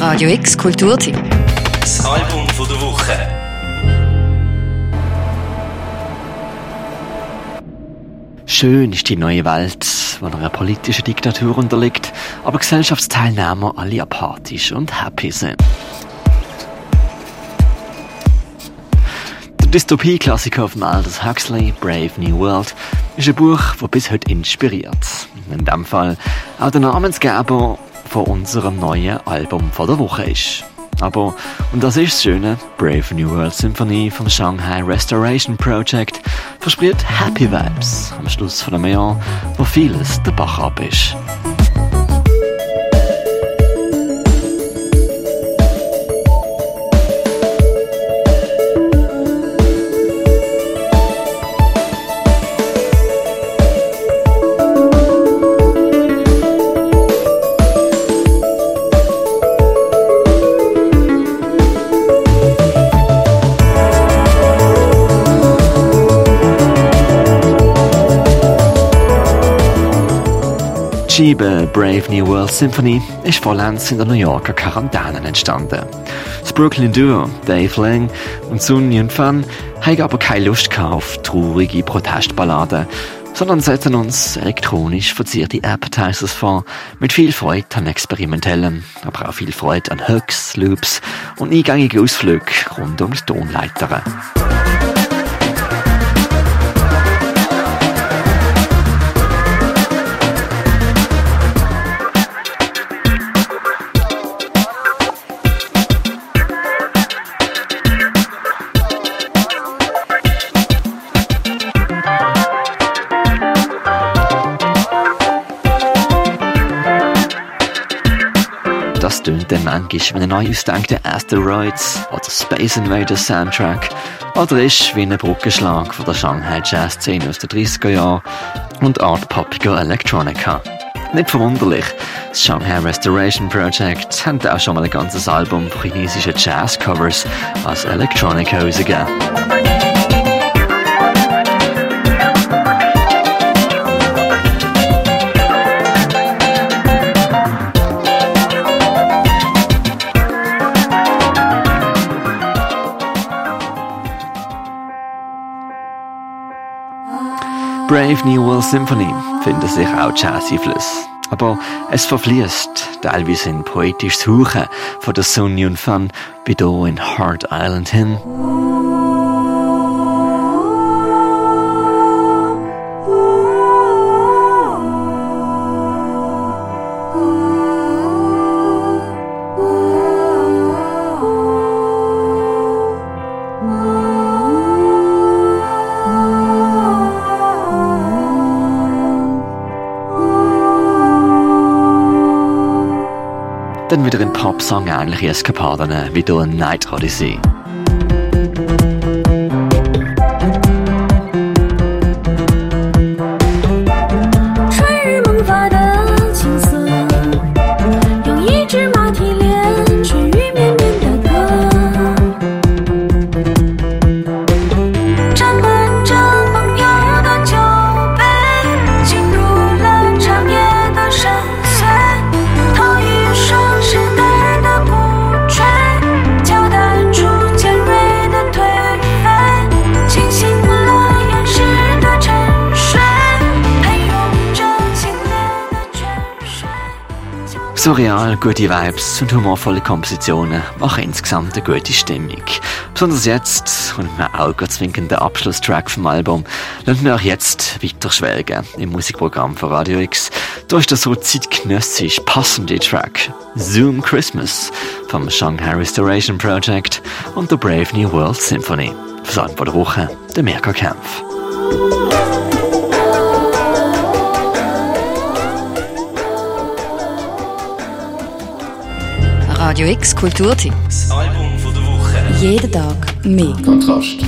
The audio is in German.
Radio X Kulturteam. Das Album von der Woche. Schön ist die neue Welt, die einer politischen Diktatur unterliegt, aber Gesellschaftsteilnehmer alle apathisch und happy sind. Der Dystopie-Klassiker von Aldous Huxley, Brave New World, ist ein Buch, das bis heute inspiriert. In dem Fall auch der Namensgeber von unserem neuen Album von der Woche ist. Aber, und das ist das Schöne, Brave New World Symphony vom Shanghai Restoration Project verspricht Happy Vibes am Schluss von einem Jahr, wo vieles der Bach ab ist. Schiebe Brave New World Symphony ist vollends in der New Yorker Quarantäne entstanden. Das Brooklyn Duo Dave Lang und Sun Yun Fan haben aber keine Lust auf traurige Protestballaden, sondern setzen uns elektronisch verzierte Appetizers vor, mit viel Freude an experimentellen, aber auch viel Freude an Hooks, Loops und eingängigen Ausflügen rund um die dann manchmal wie ein neu ausgedenkter Asteroids oder Space Invaders Soundtrack oder ist wie ein Brückenschlag von der Shanghai Jazz-Szene aus den 30er Jahren und art-poppiger Electronica. Nicht verwunderlich, das Shanghai Restoration Project hat auch schon mal ein ganzes Album chinesischer Jazz-Covers als Electronica rausgegeben. Brave New World Symphony findet sich auch Jazz-Einfluss. Aber es verfließt teilweise in poetisches Suchen von der Sun Yun Fan, wie hier in Hard Island hin. Dann wieder in Popsong ähnliche Eskapaden wie hier in Night Odyssey. Surreal, gute Vibes und humorvolle Kompositionen machen insgesamt eine gute Stimmung. Besonders jetzt, und mit einem augenzwinkenden Abschlusstrack vom Album, lassen wir auch jetzt weiter schwelgen im Musikprogramm von Radio X. Da ist der so zeitgenössisch passende Track Zoom Christmas vom Shanghai Restoration Project und der Brave New World Symphony. Versand vor der Woche, der Mirka Kempf. Radio X Kulturteam. Das Album von der Woche. Jeden Tag mehr. Kontrast.